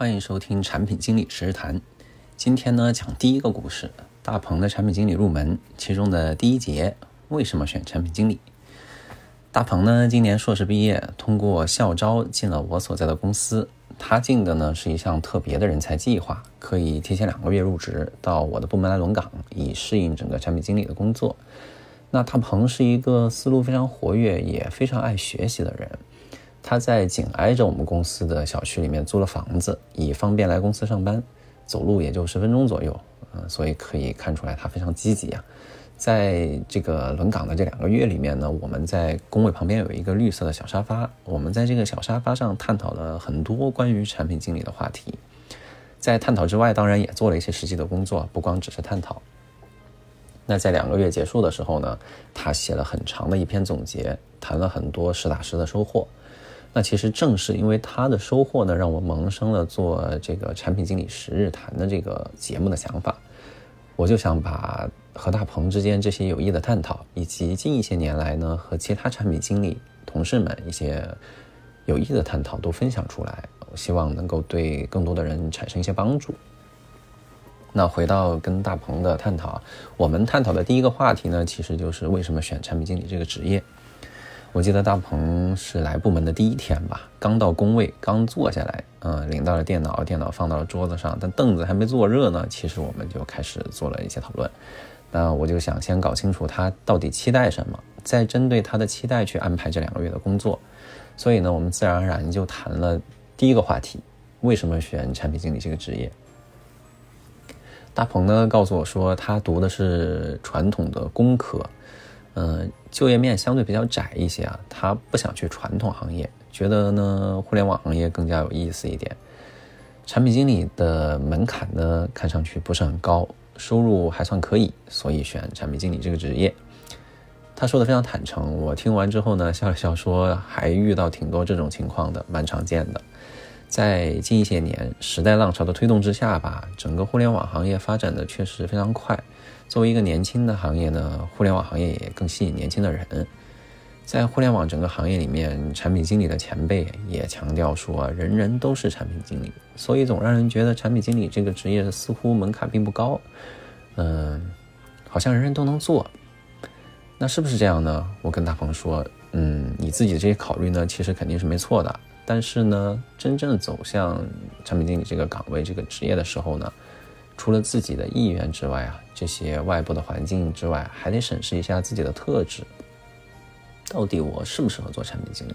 欢迎收听产品经理实时谈。今天呢，讲第一个故事：大鹏的产品经理入门，其中的第一节为什么选产品经理？大鹏呢，今年硕士毕业，通过校招进了我所在的公司。他进的呢是一项特别的人才计划，可以提前两个月入职，到我的部门来轮岗，以适应整个产品经理的工作。那大鹏是一个思路非常活跃，也非常爱学习的人。他在紧挨着我们公司的小区里面租了房子，以方便来公司上班，走路也就十分钟左右。嗯，所以可以看出来他非常积极啊。在这个轮岗的这两个月里面呢，我们在工位旁边有一个绿色的小沙发，我们在这个小沙发上探讨了很多关于产品经理的话题。在探讨之外，当然也做了一些实际的工作，不光只是探讨。那在两个月结束的时候呢，他写了很长的一篇总结，谈了很多实打实的收获。那其实正是因为他的收获呢，让我萌生了做这个产品经理十日谈的这个节目的想法。我就想把和大鹏之间这些有益的探讨，以及近一些年来呢和其他产品经理同事们一些有益的探讨都分享出来，我希望能够对更多的人产生一些帮助。那回到跟大鹏的探讨，我们探讨的第一个话题呢，其实就是为什么选产品经理这个职业。我记得大鹏是来部门的第一天吧，刚到工位，刚坐下来，嗯，领到了电脑，电脑放到了桌子上，但凳子还没坐热呢，其实我们就开始做了一些讨论。那我就想先搞清楚他到底期待什么，再针对他的期待去安排这两个月的工作。所以呢，我们自然而然就谈了第一个话题：为什么选产品经理这个职业？大鹏呢告诉我说，他读的是传统的工科。嗯，就业面相对比较窄一些啊，他不想去传统行业，觉得呢互联网行业更加有意思一点。产品经理的门槛呢看上去不是很高，收入还算可以，所以选产品经理这个职业。他说的非常坦诚，我听完之后呢笑了笑说，还遇到挺多这种情况的，蛮常见的。在近一些年时代浪潮的推动之下吧，整个互联网行业发展的确实非常快。作为一个年轻的行业呢，互联网行业也更吸引年轻的人。在互联网整个行业里面，产品经理的前辈也强调说，人人都是产品经理，所以总让人觉得产品经理这个职业似乎门槛并不高，嗯，好像人人都能做。那是不是这样呢？我跟大鹏说，嗯，你自己的这些考虑呢，其实肯定是没错的。但是呢，真正走向产品经理这个岗位、这个职业的时候呢？除了自己的意愿之外啊，这些外部的环境之外，还得审视一下自己的特质。到底我适不适合做产品经理？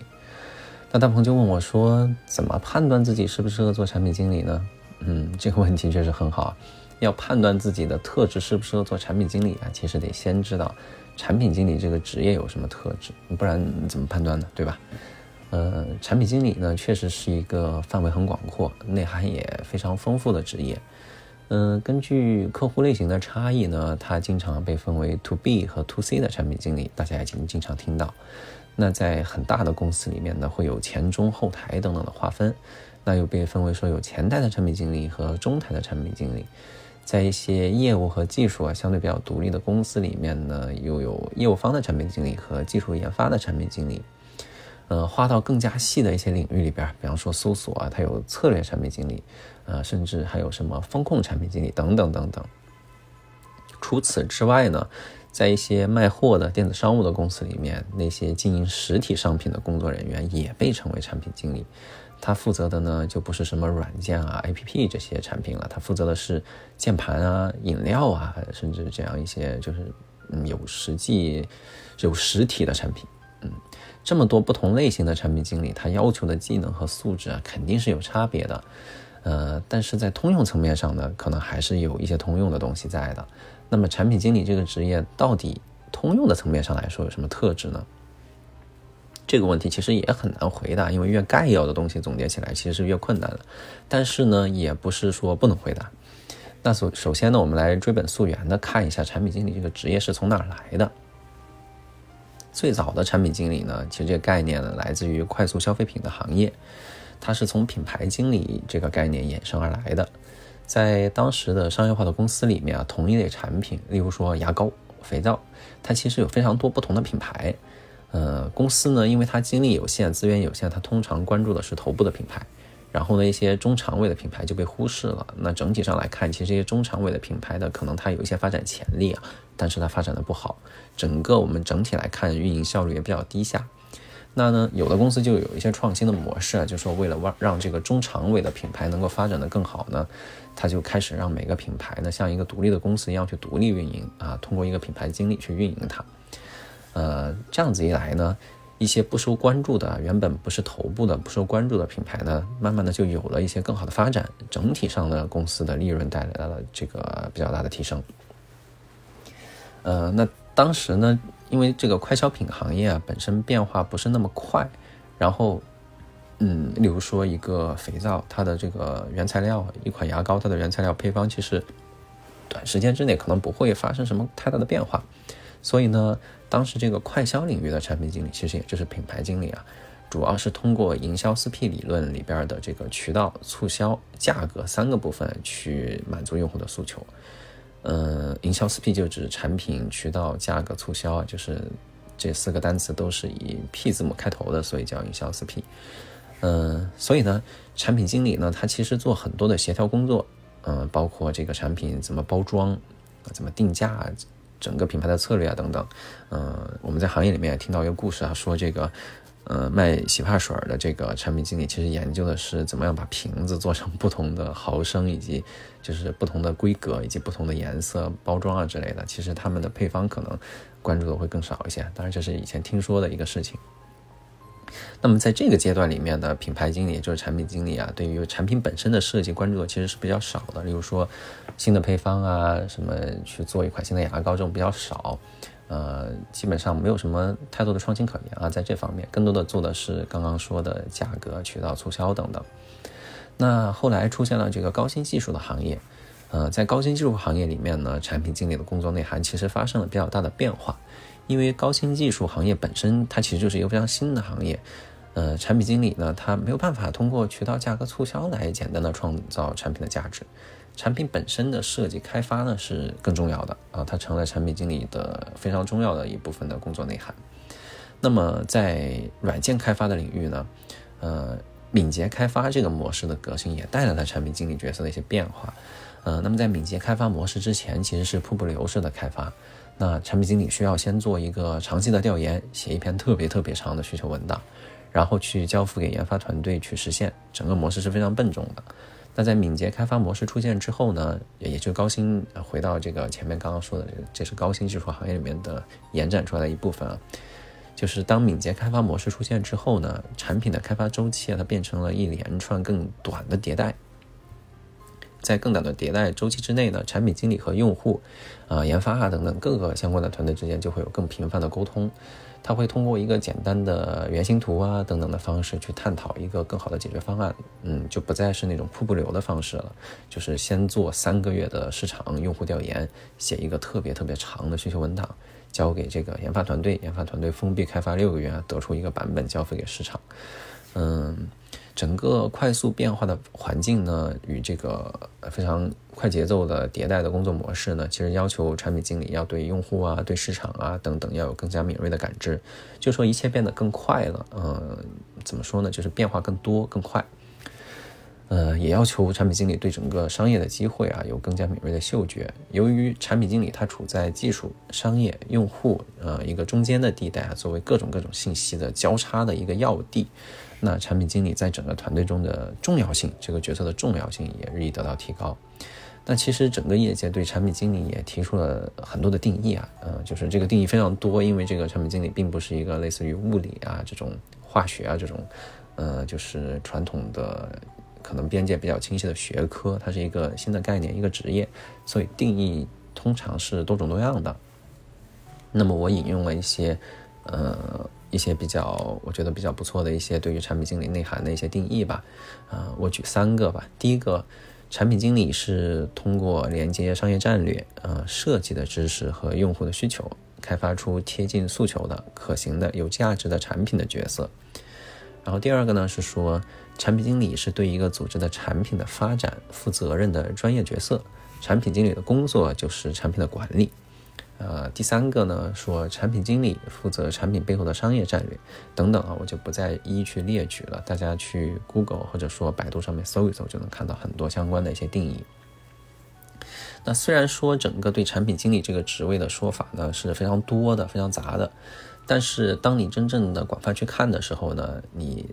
那大鹏就问我说：“怎么判断自己适不适合做产品经理呢？”嗯，这个问题确实很好。要判断自己的特质适不适合做产品经理啊，其实得先知道产品经理这个职业有什么特质，不然怎么判断呢？对吧？呃，产品经理呢，确实是一个范围很广阔、内涵也非常丰富的职业。嗯，根据客户类型的差异呢，它经常被分为 To B 和 To C 的产品经理，大家也经经常听到。那在很大的公司里面呢，会有前中后台等等的划分。那又被分为说有前台的产品经理和中台的产品经理。在一些业务和技术啊相对比较独立的公司里面呢，又有业务方的产品经理和技术研发的产品经理。呃，划到更加细的一些领域里边，比方说搜索啊，它有策略产品经理，呃，甚至还有什么风控产品经理等等等等。除此之外呢，在一些卖货的电子商务的公司里面，那些经营实体商品的工作人员也被称为产品经理。他负责的呢，就不是什么软件啊、APP 这些产品了，他负责的是键盘啊、饮料啊，甚至这样一些就是嗯有实际、有实体的产品。这么多不同类型的产品经理，他要求的技能和素质啊，肯定是有差别的。呃，但是在通用层面上呢，可能还是有一些通用的东西在的。那么，产品经理这个职业到底通用的层面上来说有什么特质呢？这个问题其实也很难回答，因为越概要的东西总结起来其实是越困难的。但是呢，也不是说不能回答。那首首先呢，我们来追本溯源的看一下产品经理这个职业是从哪儿来的。最早的产品经理呢，其实这个概念呢来自于快速消费品的行业，它是从品牌经理这个概念衍生而来的。在当时的商业化的公司里面啊，同一类产品，例如说牙膏、肥皂，它其实有非常多不同的品牌。呃，公司呢，因为它精力有限、资源有限，它通常关注的是头部的品牌，然后呢，一些中长尾的品牌就被忽视了。那整体上来看，其实这些中长尾的品牌的可能它有一些发展潜力啊，但是它发展的不好，整个我们整体来看运营效率也比较低下。那呢，有的公司就有一些创新的模式啊，就说为了让这个中长尾的品牌能够发展的更好呢，他就开始让每个品牌呢像一个独立的公司一样去独立运营啊，通过一个品牌经理去运营它。呃，这样子一来呢。一些不受关注的、原本不是头部的、不受关注的品牌呢，慢慢的就有了一些更好的发展。整体上呢，公司的利润带来了这个比较大的提升。呃，那当时呢，因为这个快消品行业啊本身变化不是那么快，然后，嗯，例如说一个肥皂，它的这个原材料，一款牙膏，它的原材料配方，其实短时间之内可能不会发生什么太大的变化。所以呢，当时这个快销领域的产品经理，其实也就是品牌经理啊，主要是通过营销四 P 理论里边的这个渠道、促销、价格三个部分去满足用户的诉求。嗯，营销四 P 就指产品、渠道、价格、促销，就是这四个单词都是以 P 字母开头的，所以叫营销四 P。嗯，所以呢，产品经理呢，他其实做很多的协调工作，嗯，包括这个产品怎么包装怎么定价。整个品牌的策略啊，等等，嗯，我们在行业里面也听到一个故事啊，说这个，呃，卖洗发水的这个产品经理其实研究的是怎么样把瓶子做成不同的毫升，以及就是不同的规格，以及不同的颜色、包装啊之类的。其实他们的配方可能关注的会更少一些，当然这是以前听说的一个事情。那么在这个阶段里面的品牌经理，就是产品经理啊，对于产品本身的设计关注的其实是比较少的。例如说新的配方啊，什么去做一款新的牙膏这种比较少，呃，基本上没有什么太多的创新可言啊。在这方面，更多的做的是刚刚说的价格、渠道促销等等。那后来出现了这个高新技术的行业，呃，在高新技术行业里面呢，产品经理的工作内涵其实发生了比较大的变化。因为高新技术行业本身，它其实就是一个非常新的行业，呃，产品经理呢，他没有办法通过渠道、价格促销来简单的创造产品的价值，产品本身的设计开发呢是更重要的啊，它成了产品经理的非常重要的一部分的工作内涵。那么在软件开发的领域呢，呃，敏捷开发这个模式的革新也带来了产品经理角色的一些变化，呃，那么在敏捷开发模式之前，其实是瀑布流式的开发。那产品经理需要先做一个长期的调研，写一篇特别特别长的需求文档，然后去交付给研发团队去实现。整个模式是非常笨重的。那在敏捷开发模式出现之后呢，也就高新回到这个前面刚刚说的，这是高新技术行业里面的延展出来的一部分啊。就是当敏捷开发模式出现之后呢，产品的开发周期啊，它变成了一连串更短的迭代。在更短的迭代周期之内呢，产品经理和用户、啊研发啊等等各个相关的团队之间就会有更频繁的沟通。他会通过一个简单的原型图啊等等的方式去探讨一个更好的解决方案。嗯，就不再是那种瀑布流的方式了，就是先做三个月的市场用户调研，写一个特别特别长的需求文档，交给这个研发团队，研发团队封闭开发六个月，得出一个版本交付给市场。嗯。整个快速变化的环境呢，与这个非常快节奏的迭代的工作模式呢，其实要求产品经理要对用户啊、对市场啊等等要有更加敏锐的感知。就说一切变得更快了，嗯，怎么说呢？就是变化更多、更快。呃，也要求产品经理对整个商业的机会啊有更加敏锐的嗅觉。由于产品经理他处在技术、商业、用户呃一个中间的地带啊，作为各种各种信息的交叉的一个要地。那产品经理在整个团队中的重要性，这个角色的重要性也日益得到提高。那其实整个业界对产品经理也提出了很多的定义啊，呃，就是这个定义非常多，因为这个产品经理并不是一个类似于物理啊这种化学啊这种，呃，就是传统的可能边界比较清晰的学科，它是一个新的概念，一个职业，所以定义通常是多种多样的。那么我引用了一些，呃。一些比较，我觉得比较不错的一些对于产品经理内涵的一些定义吧，啊，我举三个吧。第一个，产品经理是通过连接商业战略、呃设计的知识和用户的需求，开发出贴近诉求的、可行的、有价值的产品的角色。然后第二个呢是说，产品经理是对一个组织的产品的发展负责任的专业角色，产品经理的工作就是产品的管理。呃，第三个呢，说产品经理负责产品背后的商业战略等等啊，我就不再一一去列举了，大家去 Google 或者说百度上面搜一搜，就能看到很多相关的一些定义。那虽然说整个对产品经理这个职位的说法呢是非常多的、非常杂的，但是当你真正的广泛去看的时候呢，你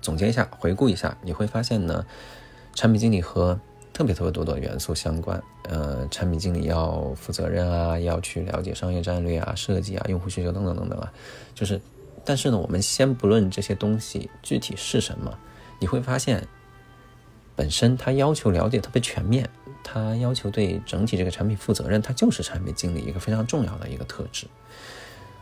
总结一下、回顾一下，你会发现呢，产品经理和特别特别多的元素相关，呃，产品经理要负责任啊，要去了解商业战略啊、设计啊、用户需求等等等等啊，就是，但是呢，我们先不论这些东西具体是什么，你会发现，本身它要求了解特别全面，它要求对整体这个产品负责任，它就是产品经理一个非常重要的一个特质。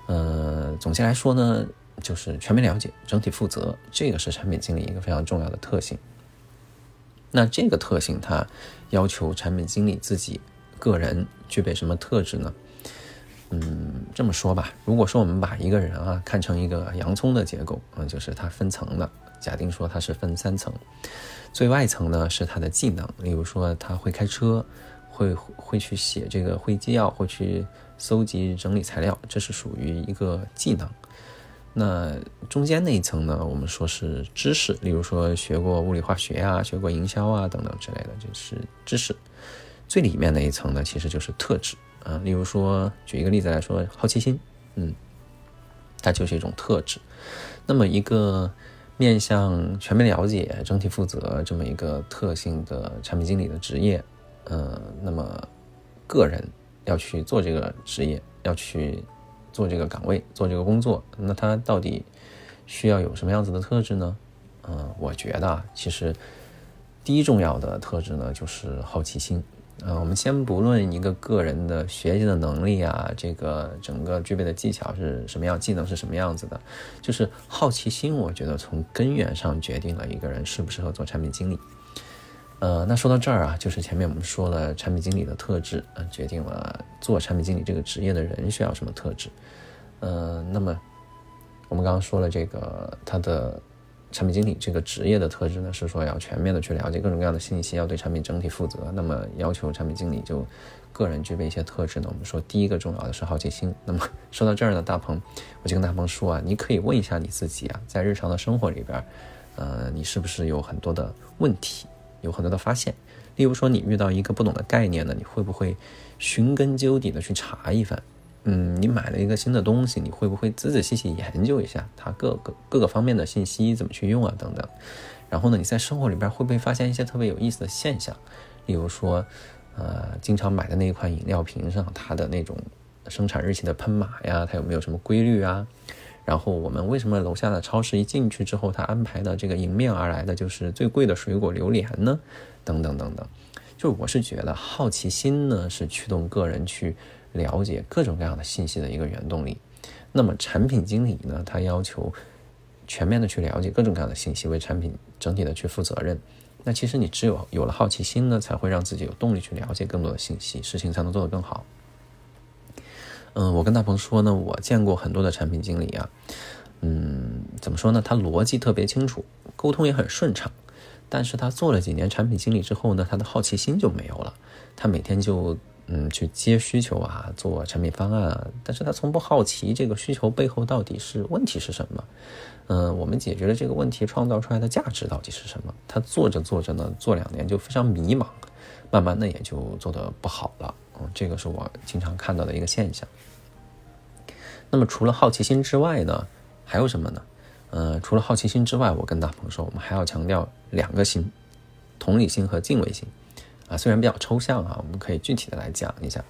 呃，总结来说呢，就是全面了解、整体负责，这个是产品经理一个非常重要的特性。那这个特性，它要求产品经理自己个人具备什么特质呢？嗯，这么说吧，如果说我们把一个人啊看成一个洋葱的结构，嗯，就是它分层的。假定说它是分三层，最外层呢是他的技能，例如说他会开车，会会去写这个会纪要，会去搜集整理材料，这是属于一个技能。那中间那一层呢？我们说是知识，例如说学过物理化学啊，学过营销啊等等之类的，就是知识。最里面那一层呢，其实就是特质啊。例如说，举一个例子来说，好奇心，嗯，它就是一种特质。那么一个面向全面了解、整体负责这么一个特性的产品经理的职业，呃，那么个人要去做这个职业，要去。做这个岗位，做这个工作，那他到底需要有什么样子的特质呢？嗯，我觉得其实第一重要的特质呢，就是好奇心。嗯，我们先不论一个个人的学习的能力啊，这个整个具备的技巧是什么样，技能是什么样子的，就是好奇心，我觉得从根源上决定了一个人适不适合做产品经理。呃，那说到这儿啊，就是前面我们说了产品经理的特质，呃，决定了做产品经理这个职业的人需要什么特质。呃，那么我们刚刚说了这个他的产品经理这个职业的特质呢，是说要全面的去了解各种各样的信息，要对产品整体负责。那么要求产品经理就个人具备一些特质呢，我们说第一个重要的是好奇心。那么 说到这儿呢，大鹏，我就跟大鹏说啊，你可以问一下你自己啊，在日常的生活里边，呃，你是不是有很多的问题？有很多的发现，例如说你遇到一个不懂的概念呢，你会不会寻根究底的去查一番？嗯，你买了一个新的东西，你会不会仔仔细细研究一下它各个各个方面的信息怎么去用啊等等？然后呢，你在生活里边会不会发现一些特别有意思的现象？例如说，呃，经常买的那一款饮料瓶上它的那种生产日期的喷码呀，它有没有什么规律啊？然后我们为什么楼下的超市一进去之后，他安排的这个迎面而来的就是最贵的水果榴莲呢？等等等等，就我是觉得好奇心呢是驱动个人去了解各种各样的信息的一个原动力。那么产品经理呢，他要求全面的去了解各种各样的信息，为产品整体的去负责任。那其实你只有有了好奇心呢，才会让自己有动力去了解更多的信息，事情才能做得更好。嗯，我跟大鹏说呢，我见过很多的产品经理啊，嗯，怎么说呢？他逻辑特别清楚，沟通也很顺畅，但是他做了几年产品经理之后呢，他的好奇心就没有了。他每天就嗯去接需求啊，做产品方案啊，但是他从不好奇这个需求背后到底是问题是什么，嗯，我们解决了这个问题创造出来的价值到底是什么？他做着做着呢，做两年就非常迷茫，慢慢的也就做得不好了。哦，这个是我经常看到的一个现象。那么除了好奇心之外呢，还有什么呢？呃，除了好奇心之外，我跟大鹏说，我们还要强调两个心：同理心和敬畏心。啊，虽然比较抽象啊，我们可以具体的来讲一下。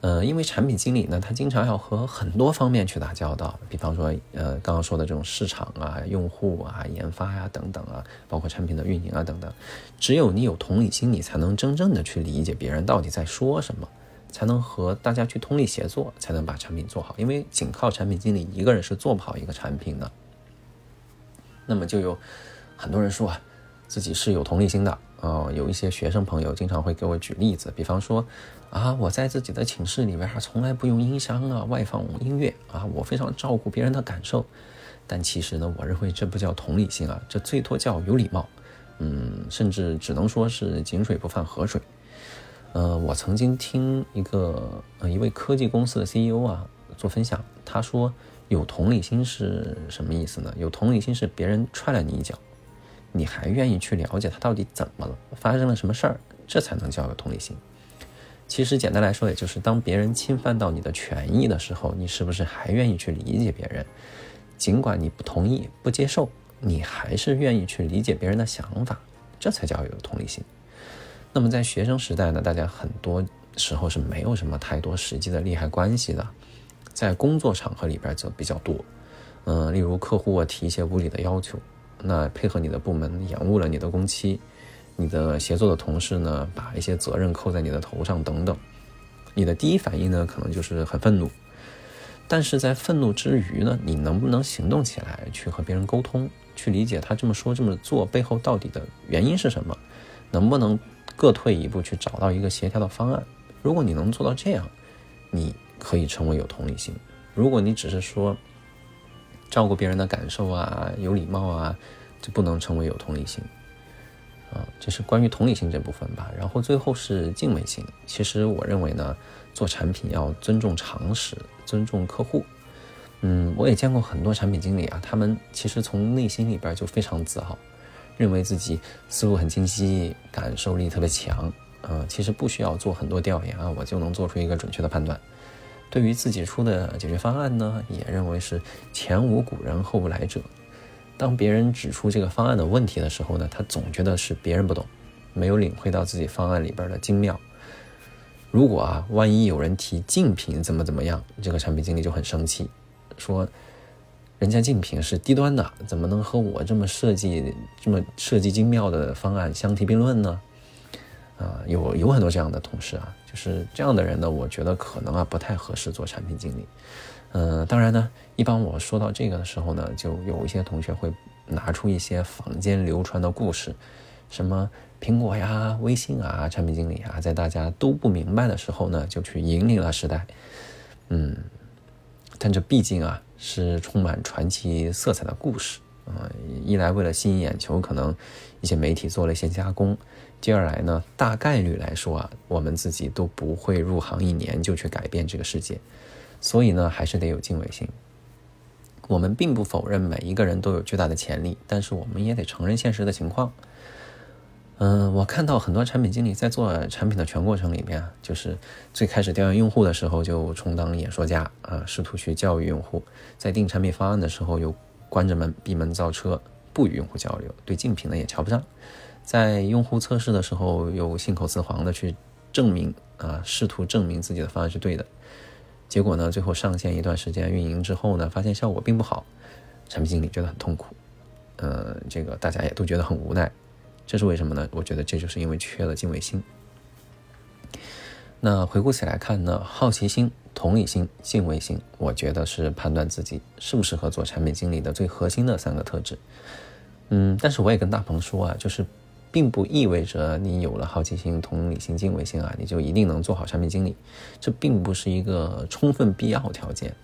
呃，因为产品经理呢，他经常要和很多方面去打交道，比方说，呃，刚刚说的这种市场啊、用户啊、研发呀等等啊，包括产品的运营啊等等。只有你有同理心，你才能真正的去理解别人到底在说什么，才能和大家去通力协作，才能把产品做好。因为仅靠产品经理一个人是做不好一个产品的。那么就有很多人说啊，自己是有同理心的。哦，有一些学生朋友经常会给我举例子，比方说。啊，我在自己的寝室里边从来不用音箱啊，外放音乐啊，我非常照顾别人的感受。但其实呢，我认为这不叫同理心啊，这最多叫有礼貌。嗯，甚至只能说是井水不犯河水。呃，我曾经听一个呃一位科技公司的 CEO 啊做分享，他说有同理心是什么意思呢？有同理心是别人踹了你一脚，你还愿意去了解他到底怎么了，发生了什么事儿，这才能叫有同理心。其实简单来说，也就是当别人侵犯到你的权益的时候，你是不是还愿意去理解别人？尽管你不同意、不接受，你还是愿意去理解别人的想法，这才叫有同理心。那么在学生时代呢，大家很多时候是没有什么太多实际的利害关系的，在工作场合里边则比较多。嗯，例如客户提一些无理的要求，那配合你的部门延误了你的工期。你的协作的同事呢，把一些责任扣在你的头上等等，你的第一反应呢，可能就是很愤怒。但是在愤怒之余呢，你能不能行动起来，去和别人沟通，去理解他这么说这么做背后到底的原因是什么？能不能各退一步去找到一个协调的方案？如果你能做到这样，你可以成为有同理心。如果你只是说照顾别人的感受啊，有礼貌啊，就不能成为有同理心。啊，这是关于同理心这部分吧。然后最后是敬畏心。其实我认为呢，做产品要尊重常识，尊重客户。嗯，我也见过很多产品经理啊，他们其实从内心里边就非常自豪，认为自己思路很清晰，感受力特别强。呃，其实不需要做很多调研啊，我就能做出一个准确的判断。对于自己出的解决方案呢，也认为是前无古人后无来者。当别人指出这个方案的问题的时候呢，他总觉得是别人不懂，没有领会到自己方案里边的精妙。如果啊，万一有人提竞品怎么怎么样，这个产品经理就很生气，说人家竞品是低端的，怎么能和我这么设计、这么设计精妙的方案相提并论呢？啊，有有很多这样的同事啊，就是这样的人呢，我觉得可能啊不太合适做产品经理。嗯，当然呢，一般我说到这个的时候呢，就有一些同学会拿出一些坊间流传的故事，什么苹果呀、微信啊、产品经理啊，在大家都不明白的时候呢，就去引领了时代。嗯，但这毕竟啊是充满传奇色彩的故事啊。一来为了吸引眼球，可能一些媒体做了一些加工；第二来呢，大概率来说啊，我们自己都不会入行一年就去改变这个世界。所以呢，还是得有敬畏心。我们并不否认每一个人都有巨大的潜力，但是我们也得承认现实的情况。嗯，我看到很多产品经理在做产品的全过程里面，就是最开始调研用户的时候就充当演说家啊，试图去教育用户；在定产品方案的时候又关着门闭门造车，不与用户交流，对竞品呢也瞧不上；在用户测试的时候又信口雌黄的去证明啊，试图证明自己的方案是对的。结果呢，最后上线一段时间运营之后呢，发现效果并不好，产品经理觉得很痛苦，呃，这个大家也都觉得很无奈，这是为什么呢？我觉得这就是因为缺了敬畏心。那回顾起来看呢，好奇心、同理心、敬畏心，我觉得是判断自己适不适合做产品经理的最核心的三个特质。嗯，但是我也跟大鹏说啊，就是。并不意味着你有了好奇心、同理心、敬畏心啊，你就一定能做好产品经理。这并不是一个充分必要条件。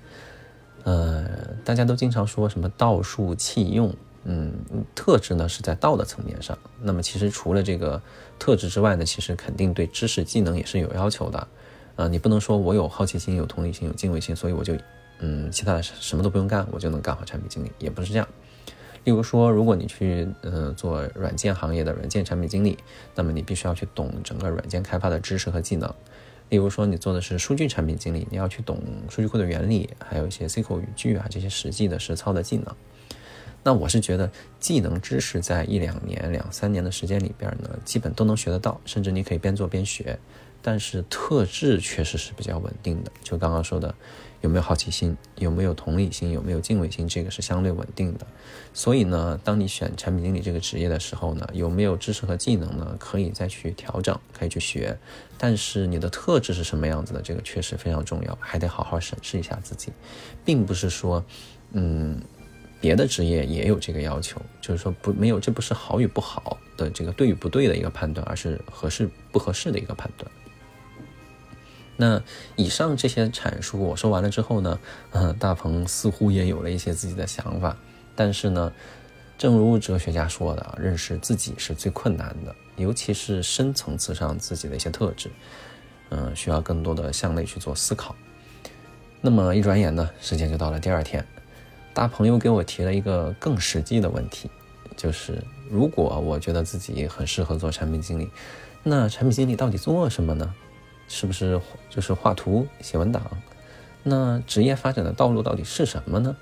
呃，大家都经常说什么道术器用，嗯，特质呢是在道的层面上。那么其实除了这个特质之外呢，其实肯定对知识技能也是有要求的。啊，你不能说我有好奇心、有同理心、有敬畏心，所以我就嗯，其他的什么都不用干，我就能干好产品经理，也不是这样。例如说，如果你去呃做软件行业的软件产品经理，那么你必须要去懂整个软件开发的知识和技能。例如说，你做的是数据产品经理，你要去懂数据库的原理，还有一些 SQL 语句啊这些实际的实操的技能。那我是觉得技能知识在一两年、两三年的时间里边呢，基本都能学得到，甚至你可以边做边学。但是特质确实是比较稳定的，就刚刚说的。有没有好奇心？有没有同理心？有没有敬畏心？这个是相对稳定的。所以呢，当你选产品经理这个职业的时候呢，有没有知识和技能呢？可以再去调整，可以去学。但是你的特质是什么样子的？这个确实非常重要，还得好好审视一下自己。并不是说，嗯，别的职业也有这个要求，就是说不没有，这不是好与不好的这个对与不对的一个判断，而是合适不合适的一个判断。那以上这些阐述我说完了之后呢，嗯，大鹏似乎也有了一些自己的想法。但是呢，正如哲学家说的，认识自己是最困难的。尤其是深层次上自己的一些特质，嗯，需要更多的向内去做思考。那么一转眼呢，时间就到了第二天，大鹏又给我提了一个更实际的问题，就是如果我觉得自己很适合做产品经理，那产品经理到底做什么呢？是不是就是画图、写文档？那职业发展的道路到底是什么呢？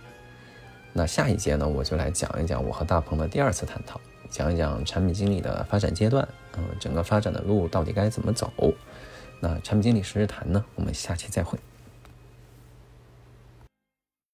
那下一节呢，我就来讲一讲我和大鹏的第二次探讨，讲一讲产品经理的发展阶段，嗯，整个发展的路到底该怎么走。那产品经理十日谈呢，我们下期再会。